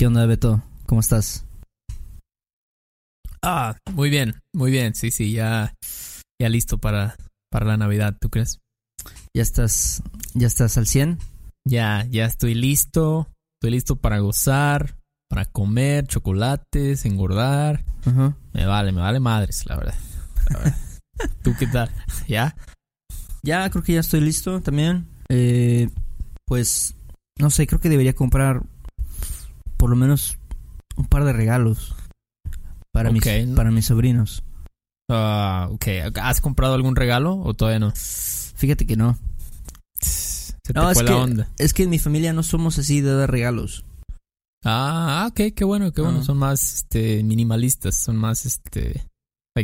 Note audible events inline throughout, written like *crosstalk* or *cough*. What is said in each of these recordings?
¿Qué onda, Beto? ¿Cómo estás? Ah, muy bien, muy bien. Sí, sí, ya, ya listo para, para la Navidad, ¿tú crees? ¿Ya estás, ya estás al 100? Ya, ya estoy listo. Estoy listo para gozar, para comer chocolates, engordar. Me vale, me vale madres, la verdad. *laughs* ¿Tú qué tal? ¿Ya? Ya, creo que ya estoy listo también. Eh, pues, no sé, creo que debería comprar por lo menos un par de regalos para, mis, para mis sobrinos. Ah, ok. ¿Has comprado algún regalo o todavía no? Fíjate que no. Se te no, es que, onda. Es que en mi familia no somos así de dar regalos. Ah, ok, qué bueno, qué bueno. Ah. Son más este, minimalistas, son más este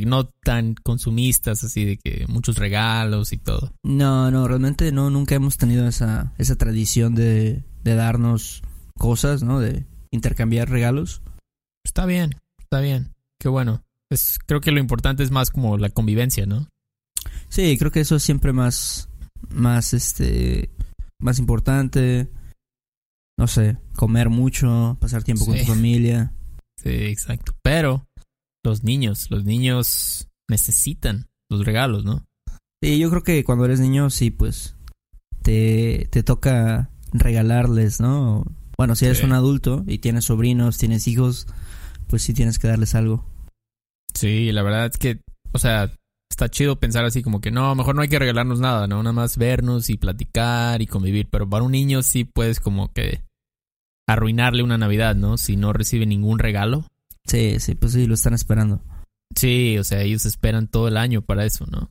no tan consumistas, así de que muchos regalos y todo. No, no, realmente no, nunca hemos tenido esa, esa tradición de, de darnos cosas, ¿no? De intercambiar regalos. Está bien, está bien. Qué bueno. Es, creo que lo importante es más como la convivencia, ¿no? Sí, creo que eso es siempre más, más, este, más importante. No sé, comer mucho, pasar tiempo con tu familia. Sí, exacto. Pero los niños, los niños necesitan los regalos, ¿no? Sí, yo creo que cuando eres niño, sí, pues, te, te toca regalarles, ¿no? Bueno, si eres un adulto y tienes sobrinos, tienes hijos, pues sí tienes que darles algo. Sí, la verdad es que, o sea, está chido pensar así como que no, mejor no hay que regalarnos nada, ¿no? Nada más vernos y platicar y convivir. Pero para un niño sí puedes como que arruinarle una Navidad, ¿no? Si no recibe ningún regalo. Sí, sí, pues sí, lo están esperando. Sí, o sea, ellos esperan todo el año para eso, ¿no?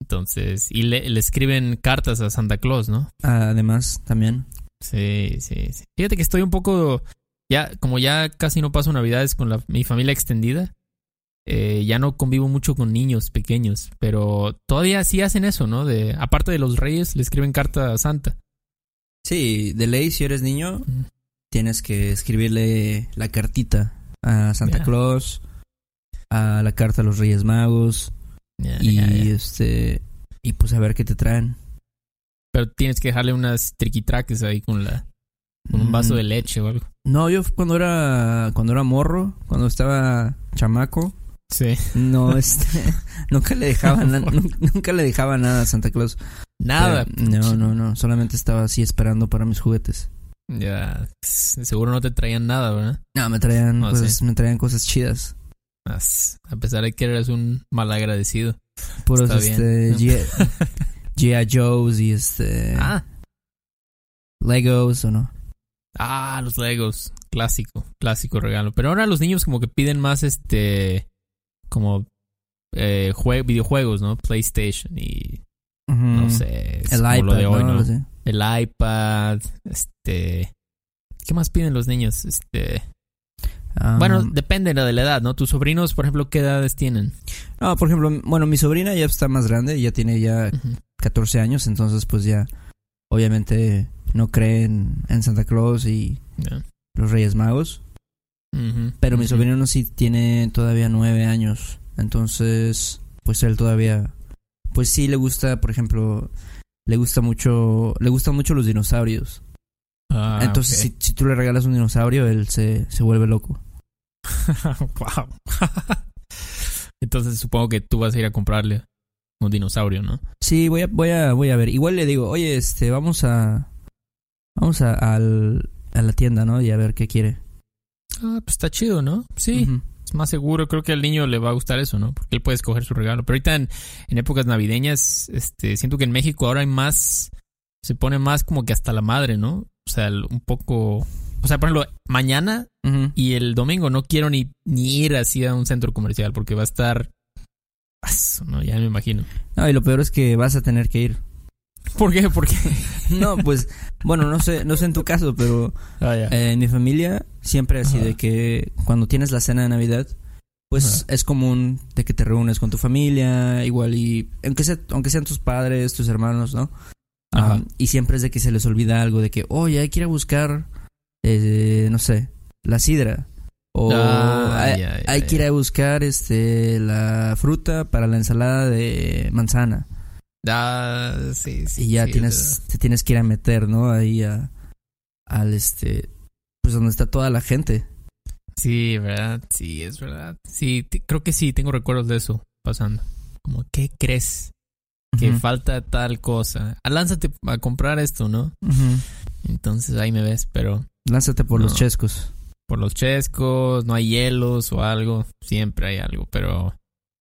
Entonces, y le, le escriben cartas a Santa Claus, ¿no? Además, también. Sí, sí, sí. Fíjate que estoy un poco, ya, como ya casi no paso navidades con la, mi familia extendida, eh, ya no convivo mucho con niños pequeños, pero todavía sí hacen eso, ¿no? De, aparte de los reyes, le escriben carta a Santa. Sí, de ley, si eres niño, tienes que escribirle la cartita a Santa Claus, a la carta a los Reyes Magos, y este, y pues a ver qué te traen. Pero tienes que dejarle unas triquitraques ahí con la con un vaso de mm. leche o algo. No, yo cuando era cuando era morro, cuando estaba chamaco, sí. No, *laughs* este nunca le dejaba nunca le dejaba nada a Santa Claus. Nada. no, no, no, solamente estaba así esperando para mis juguetes. Ya, seguro no te traían nada, ¿verdad? No, me traían cosas, me traían cosas chidas. A pesar de que eres un malagradecido. Puros este *laughs* G.I. Joe's y este. Ah. Legos o no. Ah, los Legos. Clásico, clásico regalo. Pero ahora los niños como que piden más este. Como eh, videojuegos, ¿no? PlayStation y. No sé. El iPad. El iPad. Este. ¿Qué más piden los niños? Este. bueno, um, depende de la edad, ¿no? Tus sobrinos, por ejemplo, ¿qué edades tienen? No, por ejemplo, bueno, mi sobrina ya está más grande, ya tiene ya 14 años, entonces pues ya obviamente no creen en Santa Claus y los Reyes Magos. Pero mi sobrino no sí tiene todavía 9 años, entonces pues él todavía pues sí le gusta, por ejemplo, le gusta mucho le gustan mucho los dinosaurios. Ah, entonces si, si, tú le regalas un dinosaurio, él se, se vuelve loco. *laughs* wow. *laughs* entonces supongo que tú vas a ir a comprarle un dinosaurio, ¿no? Sí, voy a, voy a, voy a ver. Igual le digo, oye, este, vamos a, vamos a, al, a la tienda, ¿no? Y a ver qué quiere. Ah, pues está chido, ¿no? Sí. Es más seguro, creo que al niño le va a gustar eso, ¿no? Porque él puede escoger su regalo. Pero ahorita en, épocas navideñas, este, siento que en México ahora hay más, se pone más como que hasta la madre, ¿no? O sea, un poco, o sea, por ejemplo, mañana y el domingo no quiero ni, ni ir así a un centro comercial porque va a estar no, ya me imagino. No, y lo peor es que vas a tener que ir. ¿Por qué? ¿Por qué? *laughs* no, pues, bueno, no sé, no sé en tu caso, pero ah, eh, en mi familia siempre así de que cuando tienes la cena de Navidad, pues es común de que te reúnes con tu familia, igual y aunque sea, aunque sean tus padres, tus hermanos, ¿no? Ah, y siempre es de que se les olvida algo de que, oye, hay que ir a buscar, eh, no sé, la sidra. O hay, que ir a buscar este la fruta para la ensalada de manzana. Ah, sí, sí. Y ya tienes, te tienes que ir a meter, ¿no? Ahí a, al este, pues donde está toda la gente. Sí, ¿verdad? Sí, es verdad. Sí, creo que sí, tengo recuerdos de eso pasando. Como, ¿qué crees? Que falta tal cosa. Ah, lánzate a comprar esto, ¿no? Entonces ahí me ves, pero... Lánzate por los chescos. Por los chescos, no hay hielos o algo. Siempre hay algo, pero...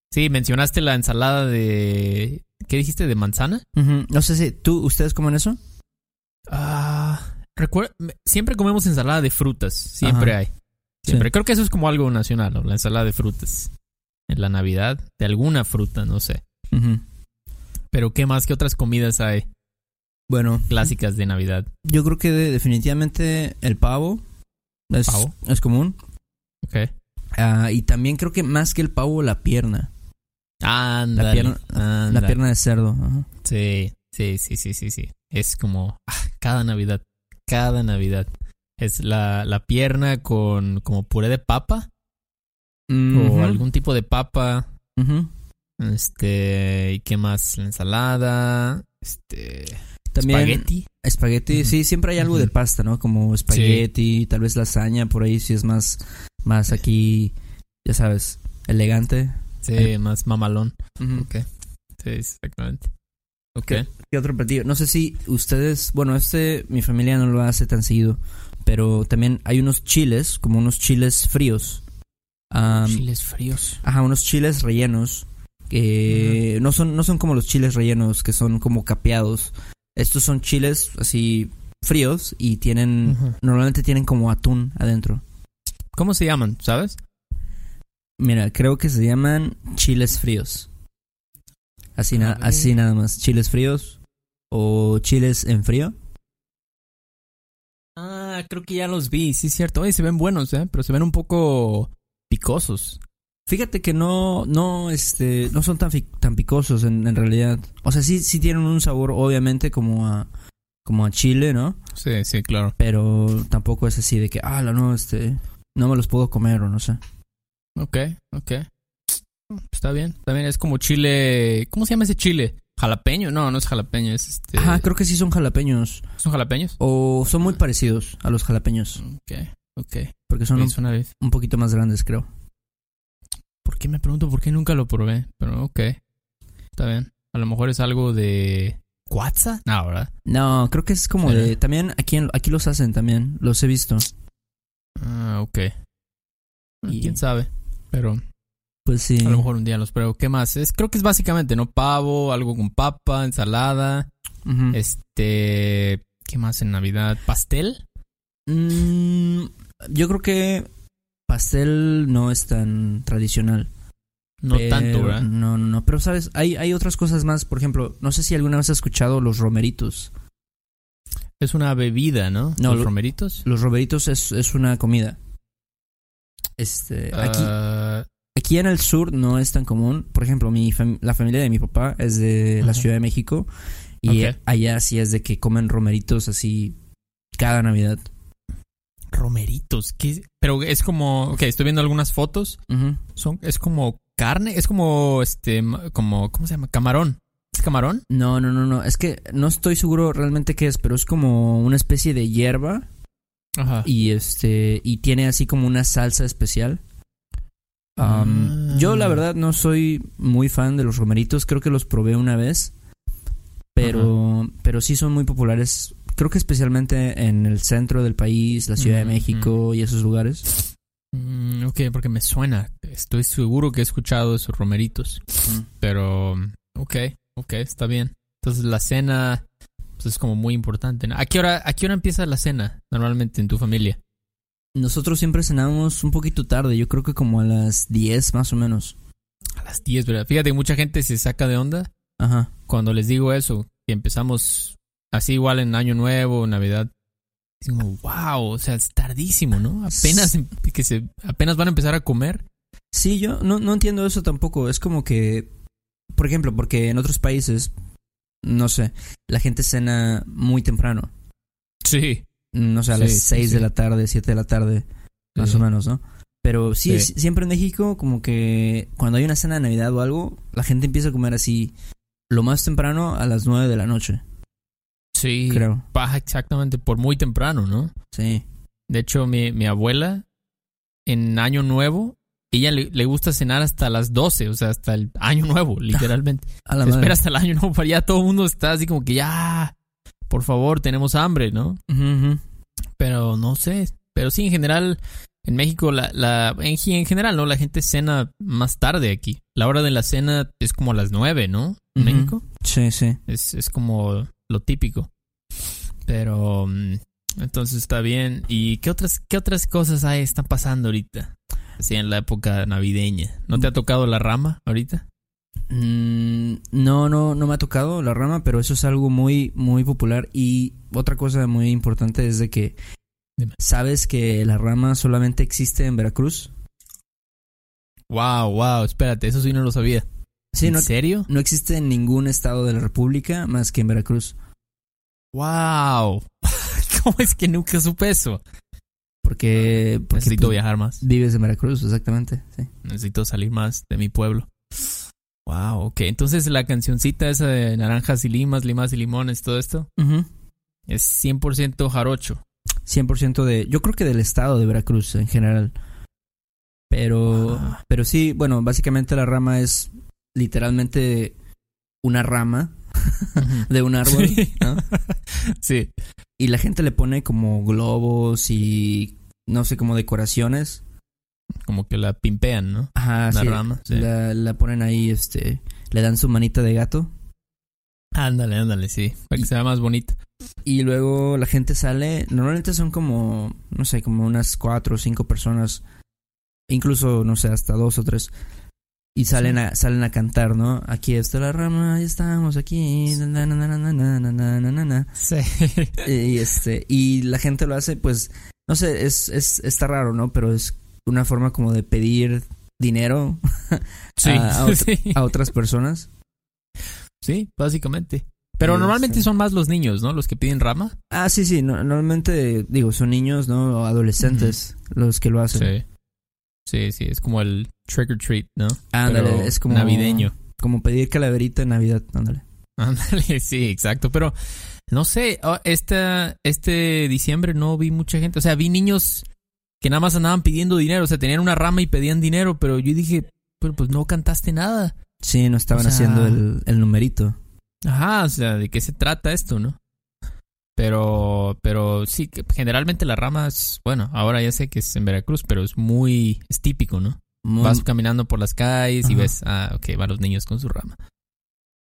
Sí, mencionaste la ensalada de... ¿Qué dijiste? ¿De manzana? No sé si tú, ¿ustedes comen eso? Ah... recuerda, siempre comemos ensalada de frutas. Siempre hay. Siempre. Creo que eso es como algo nacional, ¿no? La ensalada de frutas. En la Navidad. De alguna fruta, no sé. Pero ¿qué más? ¿Qué otras comidas hay? Bueno. Clásicas de Navidad. Yo creo que definitivamente el pavo. Es, ¿Pavo? es común. Ok. Ah, y también creo que más que el pavo, la pierna. Ándale, la pierna, la pierna de cerdo. Sí, sí, sí, sí, sí, sí. Es como ah, cada Navidad, cada Navidad. Es la, la pierna con como puré de papa. O algún tipo de papa. Este, ¿y qué más? La ensalada, este, también espagueti. Espagueti, sí, siempre hay algo de pasta, ¿no? Como espagueti, tal vez lasaña por ahí si es más más aquí, ya sabes, elegante. Sí, más mamalón. Ok. Sí, exactamente. Ok. ¿Qué, otro platillo? No sé si ustedes, bueno, este mi familia no lo hace tan seguido, pero también hay unos chiles, como unos chiles fríos. chiles fríos. Ajá, unos chiles rellenos. Que no, son, no son como los chiles rellenos, que son como capeados. Estos son chiles así fríos y tienen, normalmente tienen como atún adentro. ¿Cómo se llaman, sabes? Mira, creo que se llaman chiles fríos. Así, así nada más. Chiles fríos o chiles en frío. Ah, creo que ya los vi, sí es cierto. Oye, se ven buenos, ¿eh? Pero se ven un poco picosos. Fíjate que no, no, este, no son tan, tan picosos en, en, realidad. O sea, sí, sí tienen un sabor, obviamente, como a, como a chile, ¿no? Sí, sí, claro. Pero tampoco es así de que, ah, no, este, no me los puedo comer o no sé. Ok, ok. Está bien. También es como chile. ¿Cómo se llama ese chile? ¿Jalapeño? No, no es jalapeño, es este. Ajá, creo que sí son jalapeños. ¿Son jalapeños? O son muy parecidos a los jalapeños. Ok, ok. Porque son un, un, poquito más grandes, creo. ¿Por qué me pregunto por qué nunca lo probé? Pero ok. Está bien. A lo mejor es algo de. ¿Cuatza? No, ¿verdad? No, creo que es como de. También aquí, aquí los hacen también. Los he visto. Ah, ok. Y... ¿Quién sabe? Pero... Pues sí. A lo mejor un día los pruebo. ¿Qué más? Es, creo que es básicamente, ¿no? Pavo, algo con papa, ensalada. Este... ¿Qué más en Navidad? ¿Pastel? Mm, yo creo que pastel no es tan tradicional. No tanto, ¿verdad? No, no, no. Pero, ¿sabes? Hay, hay otras cosas más. Por ejemplo, no sé si alguna vez has escuchado los romeritos. Es una bebida, ¿no? No, los romeritos. Los romeritos es, es una comida. Este, aquí, ah. aquí en el sur no es tan común. Por ejemplo, mi la familia de mi papá es de la Ciudad de México y allá sí es de que comen romeritos así cada Navidad. Romeritos, ¿qué? Pero es como, ok, estoy viendo algunas fotos. Son, es como carne, es como, este, como, ¿cómo se llama? Camarón. ¿Es camarón? No, no, no, no. Es que no estoy seguro realmente qué es, pero es como una especie de hierba Ajá. Y este, y tiene así como una salsa especial. Ah. Yo la verdad no soy muy fan de los romeritos, creo que los probé una vez, pero, pero sí son muy populares, creo que especialmente en el centro del país, la Ciudad de México y esos lugares. Mm, ok, porque me suena, estoy seguro que he escuchado esos romeritos, pero ok, ok, está bien. Entonces la cena pues, es como muy importante. ¿A, qué hora, ¿A qué hora empieza la cena normalmente en tu familia? Nosotros siempre cenamos un poquito tarde, yo creo que como a las 10 más o menos. A las 10, ¿verdad? Fíjate, mucha gente se saca de onda Ajá. cuando les digo eso, que empezamos así igual en Año Nuevo, Navidad. Es como, wow, o sea, es tardísimo, ¿no? Apenas, em, que se, apenas van a empezar a comer. Sí, yo no, no entiendo eso tampoco. Es como que, por ejemplo, porque en otros países, no sé, la gente cena muy temprano. Sí. No sé, a las 6 de la tarde, 7 de la tarde, más o menos, ¿no? Pero sí, siempre en México, como que cuando hay una cena de Navidad o algo, la gente empieza a comer así lo más temprano a las 9 de la noche. Sí, creo. Baja exactamente por muy temprano, ¿no? Sí. De hecho, mi, mi abuela, en Año Nuevo, ella le, gusta cenar hasta las 12, o sea, hasta el Año Nuevo, *laughs* literalmente. a la espera hasta el Año Nuevo para ya todo el mundo está así como que ya, por favor, tenemos hambre, ¿no? Pero no sé. Pero sí, en general, en México, la, la, en, en, general, ¿no? La gente cena más tarde aquí. La hora de la cena es como a las 9, ¿no? En México. Sí, sí. Es, es como lo típico. Pero mm, entonces está bien. ¿Y qué otras, qué otras cosas hay, están pasando ahorita? Así en la época navideña. ¿No te ha tocado la rama ahorita? Mm, no, no, no me ha tocado la rama, pero eso es algo muy, muy popular. Y otra cosa muy importante es de que ¿sabes que la rama solamente existe en Veracruz? Wow, wow, espérate, eso sí no lo sabía. ¿En serio? No existe en ningún estado de la República más que en Veracruz. ¡Wow! *laughs* ¿Cómo es que nunca supe eso? Porque, necesito pues, viajar más. Vives en Veracruz, exactamente. Sí. Necesito salir más de mi pueblo. Wow, ok. Entonces la cancioncita esa de naranjas y limas, limas y limones, todo esto, es 100% jarocho. 100% de, yo creo que del estado de Veracruz en general. Pero, ah. pero sí, bueno, básicamente la rama es literalmente una rama *laughs* de un árbol, *laughs* Sí. Y la gente le pone como globos y no sé, como decoraciones. Como que la pimpean, ¿no? Ajá, la rama. La, la, ponen ahí, este, le dan su manita de gato. Ándale, ándale, sí, para que sea más bonita. Y luego la gente sale, normalmente son como, no sé, como unas cuatro o cinco personas, incluso, no sé, hasta dos o tres y salen a salen a cantar, ¿no? Aquí está la rama, ya estamos aquí. sí. Y este y la gente lo hace pues no sé, es es está raro, ¿no? Pero es una forma como de pedir dinero a, a, otras personas. Sí, básicamente. Pero normalmente son más los niños, ¿no? Los que piden rama. Ah, sí, sí. normalmente, digo, son niños, ¿no? O adolescentes los que lo hacen. Sí. Sí, sí, es como el trick or treat, ¿no? Ándale, es como. Navideño. Como pedir calaverita en Navidad, ándale. Ándale, *laughs* sí, exacto. Pero no sé, oh, este, este diciembre no vi mucha gente. O sea, vi niños que nada más andaban pidiendo dinero. O sea, tenían una rama y pedían dinero. Pero yo dije, pero pues no cantaste nada. Sí, no estaban haciendo el, el numerito. Ajá, o sea, ¿de qué se trata esto, no? Pero, pero sí, generalmente la rama es, bueno, ahora ya sé que es en Veracruz, pero es muy, es típico, ¿no? Vas caminando por las calles y ves, ah, ok, van los niños con su rama.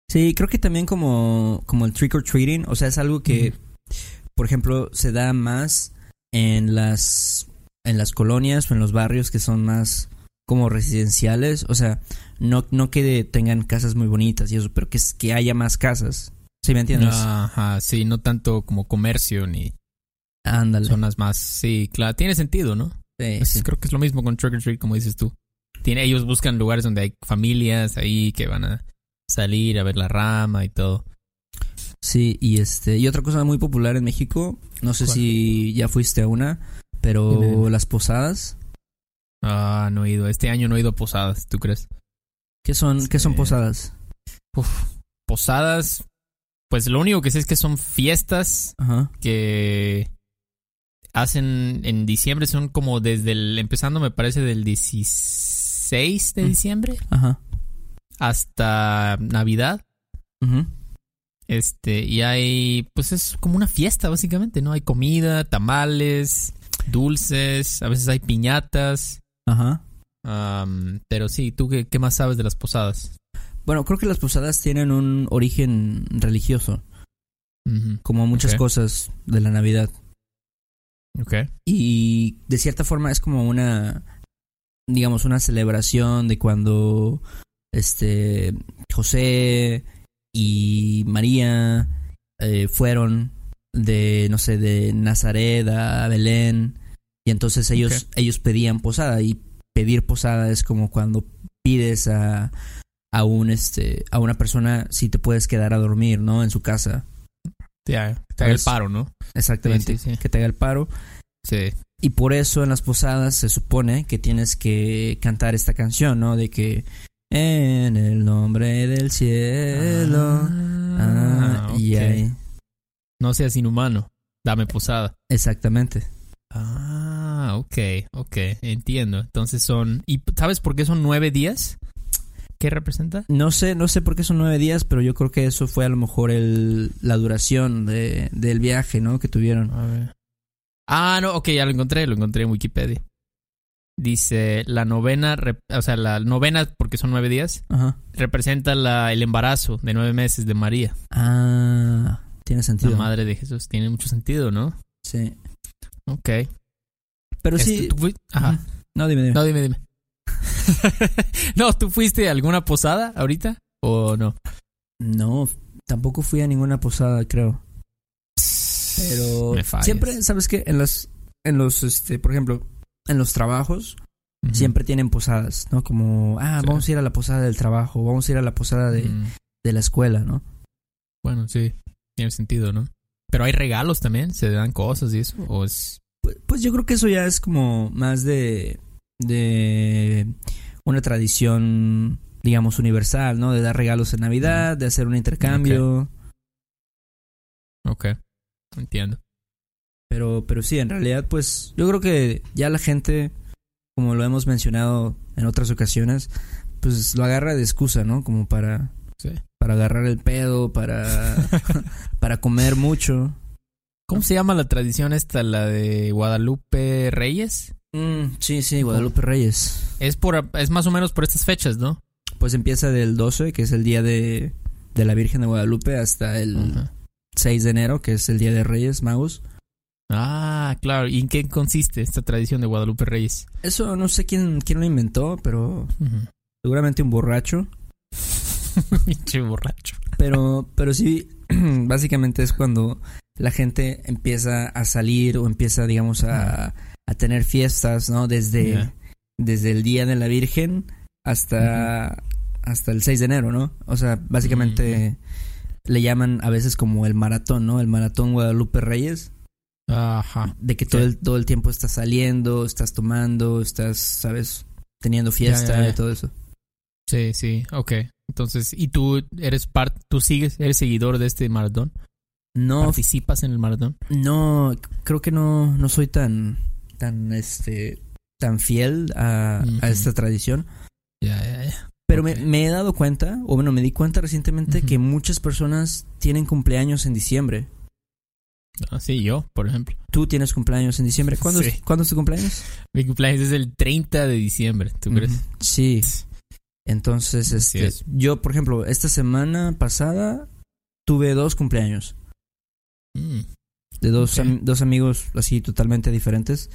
Sí, creo que también como, como el trick or treating, o sea, es algo que, por ejemplo, se da más en las, en las colonias o en los barrios que son más como residenciales, o sea, no, no que tengan casas muy bonitas y eso, pero que, que haya más casas. ¿Sí me entiendes? Ajá, sí, no tanto como comercio ni Ándale. zonas más. Sí, claro, tiene sentido, ¿no? Sí, Creo que es lo mismo con Trick or Treat, como dices tú. Tiene, ellos buscan lugares donde hay familias ahí que van a salir a ver la rama y todo. Sí, y este, y otra cosa muy popular en México, no sé si ya fuiste a una, pero las posadas. Ah, no he ido. Este año no he ido a posadas, ¿tú crees? ¿Qué son, ¿qué son posadas? posadas, pues lo único que sé es que son fiestas que hacen en diciembre, son como desde el, empezando me parece del 16 de mm. diciembre Ajá. hasta Navidad. Este, y hay, pues es como una fiesta básicamente, ¿no? Hay comida, tamales, dulces, a veces hay piñatas. Ajá. pero sí, ¿tú qué, qué más sabes de las posadas? Bueno, creo que las posadas tienen un origen religioso. Como muchas cosas de la Navidad. Ok. Y de cierta forma es como una, digamos, una celebración de cuando este José y María eh, fueron de, no sé, de Nazaret a Belén. Y entonces ellos, ellos pedían posada. Y pedir posada es como cuando pides a, a un este a una persona si te puedes quedar a dormir, ¿no? En su casa. te haga el paro, ¿no? Exactamente. Que te haga el paro. Sí. Y por eso en las posadas se supone que tienes que cantar esta canción, ¿no? De que en el nombre del cielo. Ah, ah y ahí. No seas inhumano. Dame posada. Exactamente. Ah, ok, ok, entiendo. Entonces son... ¿Y sabes por qué son nueve días? ¿Qué representa? No sé, no sé por qué son nueve días, pero yo creo que eso fue a lo mejor el, la duración de, del viaje, ¿no? Que tuvieron. A ver. Ah, no, ok, ya lo encontré, lo encontré en Wikipedia. Dice, la novena, o sea, la novena, porque son nueve días, representa la, el embarazo de nueve meses de María. Ah, tiene sentido. La madre de Jesús, tiene mucho sentido, ¿no? Sí. Ok. Pero sí... Este, Ajá. No, dime, dime. No, dime, dime. *laughs* no, ¿tú fuiste a alguna posada ahorita o no? No, tampoco fui a ninguna posada, creo. Pero siempre, ¿sabes qué? En los, en los, este, por ejemplo, en los trabajos, siempre tienen posadas, ¿no? Como, ah, vamos a ir a la posada del trabajo, vamos a ir a la posada de, de la escuela, ¿no? Bueno, sí, tiene sentido, ¿no? Pero hay regalos también, se dan cosas y eso, o es... Pues, pues yo creo que eso ya es como más de, de una tradición, digamos, universal, ¿no? De dar regalos en Navidad, de hacer un intercambio. Ok. Entiendo. Pero, pero sí, en realidad, pues yo creo que ya la gente, como lo hemos mencionado en otras ocasiones, pues lo agarra de excusa, ¿no? Como para, para agarrar el pedo, para, *laughs* para comer mucho. ¿Cómo se llama la tradición esta, la de Guadalupe Reyes? Mm, sí, sí, Guadalupe Reyes. Es por, es más o menos por estas fechas, ¿no? Pues empieza del 12, que es el día de, de la Virgen de Guadalupe, hasta el, 6 de enero, que es el Día de Reyes Magos. Ah, claro. ¿Y en qué consiste esta tradición de Guadalupe Reyes? Eso no sé quién, quién lo inventó, pero seguramente un borracho. *laughs* Pinche borracho. Pero, pero sí, *clears throat* básicamente es cuando la gente empieza a salir o empieza, digamos, a, a tener fiestas, ¿no? Desde, desde el Día de la Virgen hasta, hasta el 6 de enero, ¿no? O sea, básicamente le llaman a veces como el maratón, ¿no? El maratón Guadalupe Reyes. Ajá. De que todo, el, todo el tiempo estás saliendo, estás tomando, estás, ¿sabes? Teniendo fiesta y todo eso. Sí, sí, ok. Entonces, ¿y tú eres parte, tú sigues, eres seguidor de este maratón? No. ¿Participas en el maratón? No, creo que no, no soy tan, tan, este, tan fiel a, a esta tradición. Ya, ya, ya. Pero me, he dado cuenta, o bueno, me di cuenta recientemente que muchas personas tienen cumpleaños en diciembre. Ah, sí, yo, por ejemplo. Tú tienes cumpleaños en diciembre. *laughs* ¿Cuándo, es, ¿cuándo es tu cumpleaños? Mi cumpleaños es el 30 de diciembre, ¿tú crees? Sí. Entonces, este, yo, por ejemplo, esta semana pasada tuve dos cumpleaños. Mm. De dos, dos amigos así totalmente diferentes.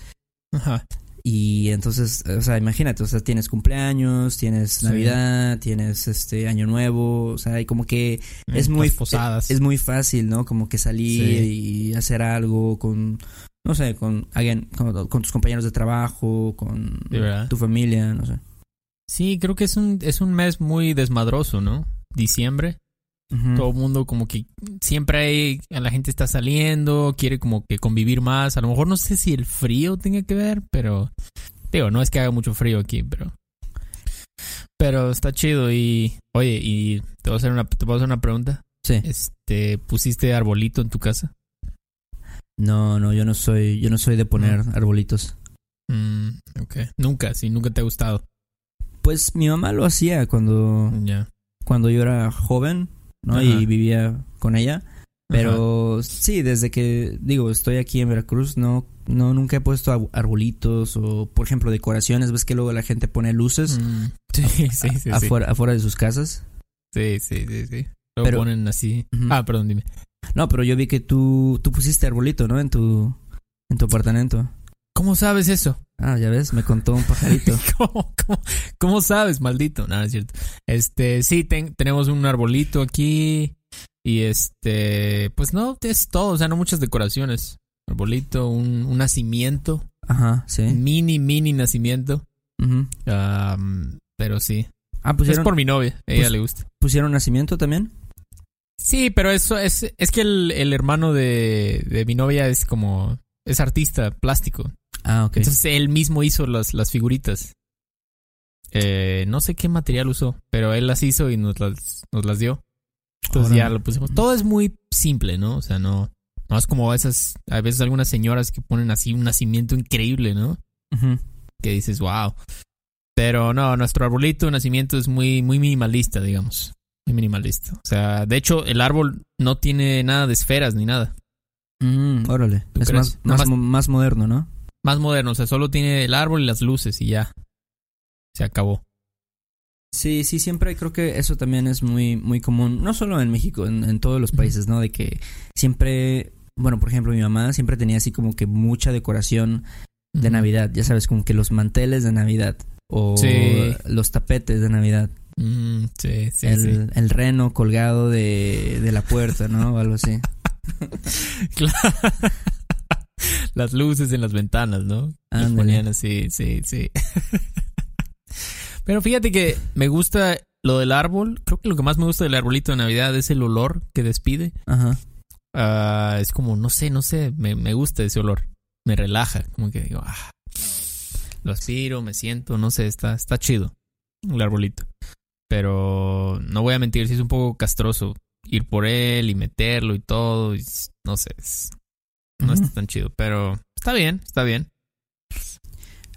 Ajá. Y entonces, o sea, imagínate, o sea, tienes cumpleaños, tienes Navidad, tienes este Año Nuevo, o sea, y como que mm, es muy posadas. Es, muy fácil, ¿no? Como que salir y hacer algo con no sé, con alguien con, tus compañeros de trabajo, con tu familia, no sé. Sí, creo que es un es un mes muy desmadroso, ¿no? Diciembre. Todo el mundo como que siempre hay, la gente está saliendo, quiere como que convivir más. A lo mejor no sé si el frío tenga que ver, pero digo, no es que haga mucho frío aquí, pero pero está chido y oye, y te voy a hacer una te puedo hacer una pregunta. Sí. Este, ¿pusiste arbolito en tu casa? No, no, yo no soy yo no soy de poner arbolitos. Mm, ok. Nunca, sí, nunca te ha gustado. Pues mi mamá lo hacía cuando cuando yo era joven ¿no? Y vivía con ella. Pero sí, desde que, digo, estoy aquí en Veracruz, no, no, nunca he puesto arbolitos o, por ejemplo, decoraciones. ¿Ves que luego la gente pone luces? Mm. Sí, sí, sí, afuera, afuera de sus casas. Sí, sí, sí, sí. Lo ponen así. Ah, perdón, dime. No, pero yo vi que tú, tú pusiste arbolito, ¿no? En tu, en tu apartamento. ¿Cómo sabes eso? Ah, ya ves, me contó un pajarito. *laughs* ¿Cómo, sabes, maldito? Nada, es cierto. Este, sí, tenemos un arbolito aquí. Y este, pues no, es todo, o sea, no muchas decoraciones. Arbolito, un, un nacimiento. Ajá, sí. Mini, mini nacimiento. pero sí. Ah, pusieron. Es por mi novia, a ella le gusta. ¿Pusieron nacimiento también? Sí, pero eso es, es que el, el hermano de, de mi novia es como, es artista plástico. Ah, ok. Entonces él mismo hizo las, las figuritas. Eh, no sé qué material usó, pero él las hizo y nos las, nos las dio. Entonces ya lo pusimos. Todo es muy simple, ¿no? O sea, no, no es como esas, a veces algunas señoras que ponen así un nacimiento increíble, ¿no? Que dices, wow. Pero no, nuestro arbolito de nacimiento es muy, muy minimalista, digamos. Muy minimalista. O sea, de hecho, el árbol no tiene nada de esferas ni nada. Mm, órale. Es más, más, moderno, ¿no? Más moderno, o sea, solo tiene el árbol y las luces y ya. Se acabó. Sí, sí, siempre creo que eso también es muy, muy común, no solo en México, en, todos los países, ¿no? De que siempre, bueno, por ejemplo, mi mamá siempre tenía así como que mucha decoración de Navidad, ya sabes, como que los manteles de Navidad o los tapetes de Navidad. Mm, sí, sí, el, el, reno colgado de, de la puerta, ¿no? O algo así. *laughs* claro. *laughs* Las luces en las ventanas, ¿no? Las ponían así, sí, sí. *laughs* Pero fíjate que me gusta lo del árbol. Creo que lo que más me gusta del arbolito de Navidad es el olor que despide. Ajá. Ah, es como, no sé, no sé, me, me, gusta ese olor. Me relaja, como que digo, ah, lo aspiro, me siento, no sé, está, está chido el arbolito. Pero no voy a mentir, si es un poco castroso ir por él y meterlo y todo. no sé, no está tan chido, pero está bien, está bien.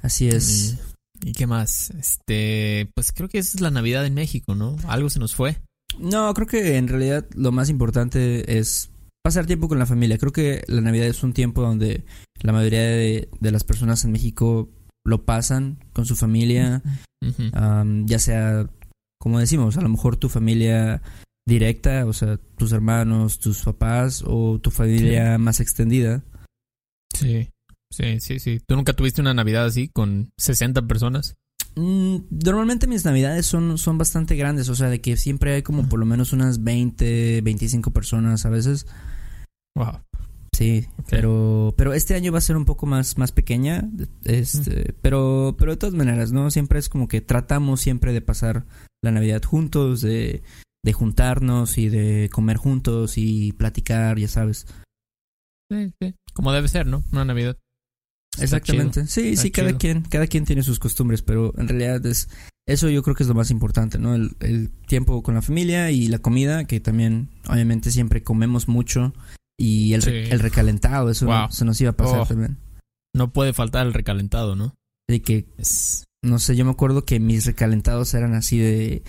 Así es. ¿Y, qué más? Este, pues creo que esa es la Navidad en México, ¿no? Algo se nos fue. No, creo que en realidad lo más importante es pasar tiempo con la familia. Creo que la Navidad es un tiempo donde la mayoría de, las personas en México lo pasan con su familia, ya sea, como decimos, a lo mejor tu familia directa, o sea, tus hermanos, tus papás o tu familia más extendida. Sí, sí, sí, sí. ¿Tú nunca tuviste una Navidad así con 60 personas? Mm, normalmente mis navidades son, son bastante grandes, o sea, de que siempre hay como por lo menos unas 20, 25 personas a veces. Wow. Sí, pero pero este año va a ser un poco más más pequeña, este, pero pero de todas maneras, no siempre es como que tratamos siempre de pasar la Navidad juntos, de de juntarnos y de comer juntos y platicar, ya sabes. Sí, sí. Como debe ser, ¿no? Una Navidad. Exactamente. Sí, sí, cada quien, cada quien tiene sus costumbres, pero en realidad es eso yo creo que es lo más importante, ¿no? El, tiempo con la familia y la comida, que también obviamente siempre comemos mucho y el, el recalentado, eso se nos iba a pasar oh. también. No puede faltar el recalentado, ¿no? De que no sé, yo me acuerdo que mis recalentados eran así de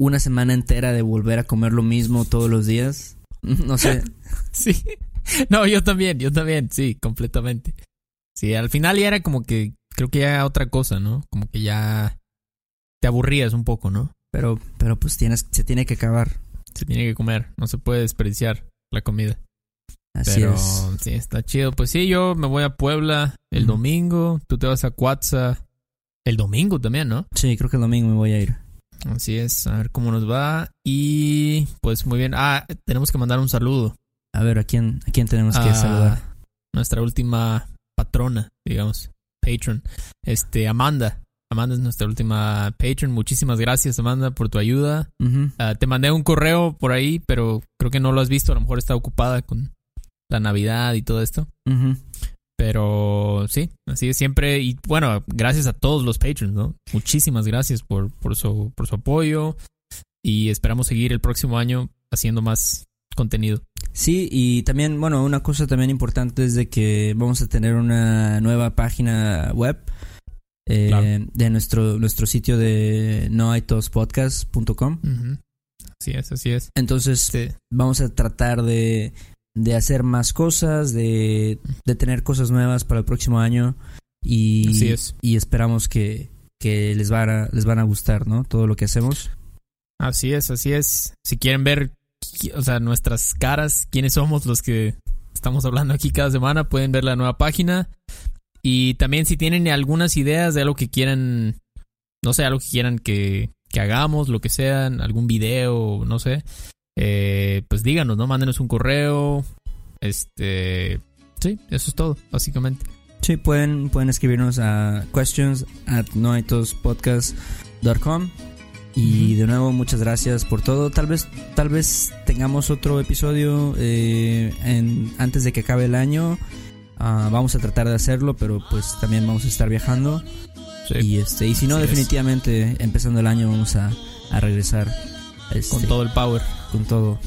una semana entera de volver a comer lo mismo todos los días. *laughs* No sé. *laughs* sí. No, yo también, yo también, sí, completamente. Sí, al final ya era como que, creo que ya otra cosa, ¿no? Como que ya te aburrías un poco, ¿no? Pero, pero pues tienes, se tiene que acabar. Se tiene que comer, no se puede desperdiciar la comida. Así pero, es. Sí, está chido. Pues sí, yo me voy a Puebla el domingo, tú te vas a Cuatza el domingo también, ¿no? Sí, creo que el domingo me voy a ir. Así es, a ver cómo nos va. Y pues muy bien. Ah, tenemos que mandar un saludo. A ver, ¿a quién, a quién tenemos que saludar? Nuestra última patrona, digamos, patron. Este, Amanda. Amanda es nuestra última patron. Muchísimas gracias, Amanda, por tu ayuda. Ah, te mandé un correo por ahí, pero creo que no lo has visto. A lo mejor está ocupada con la Navidad y todo esto. Pero sí, así es siempre. Y bueno, gracias a todos los patrons, ¿no? Muchísimas gracias por, por, su, por su apoyo. Y esperamos seguir el próximo año haciendo más contenido. Sí, y también, bueno, una cosa también importante es de que vamos a tener una nueva página web eh, de nuestro, nuestro sitio de noaitospodcast.com. Así es, así es. Entonces, vamos a tratar de de hacer más cosas, de, de tener cosas nuevas para el próximo año y, y esperamos que, que les, van a, les van a gustar, ¿no? Todo lo que hacemos. Así es, así es. Si quieren ver, o sea, nuestras caras, quiénes somos los que estamos hablando aquí cada semana, pueden ver la nueva página. Y también si tienen algunas ideas de algo que quieran, no sé, algo que quieran que, que hagamos, lo que sea, algún video, no sé, eh, pues díganos, ¿no? Mándenos un correo. Este. Sí, eso es todo, básicamente. Sí, pueden, pueden escribirnos a questions at noitospodcast.com. Y de nuevo, muchas gracias por todo. Tal vez, tal vez tengamos otro episodio eh, en, antes de que acabe el año. Ah, vamos a tratar de hacerlo, pero pues también vamos a estar viajando. Y este, y si no, definitivamente empezando el año vamos a, a regresar. Este, con todo el power. Con todo.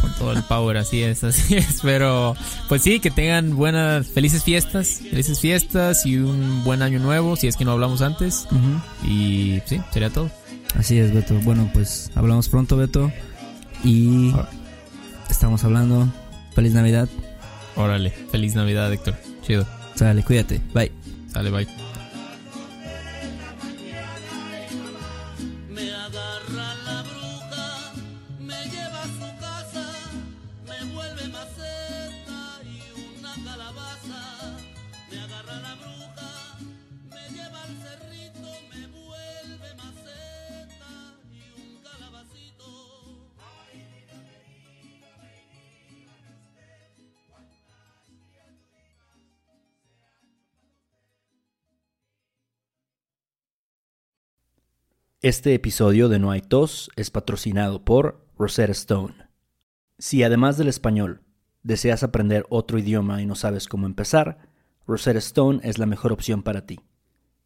Con todo el power, así es, así es. Pero, pues sí, que tengan buenas, felices fiestas, felices fiestas y un buen año nuevo, si es que no hablamos antes. Y sí, sería todo. Así es, Beto. Bueno, pues hablamos pronto, Beto. Y estamos hablando. Feliz Navidad. Órale, feliz Navidad, Héctor. Chido. Sale, cuídate. Bye. Sale, bye. Este episodio de No hay tos es patrocinado por Rosetta Stone. Si además del español deseas aprender otro idioma y no sabes cómo empezar, Rosetta Stone es la mejor opción para ti.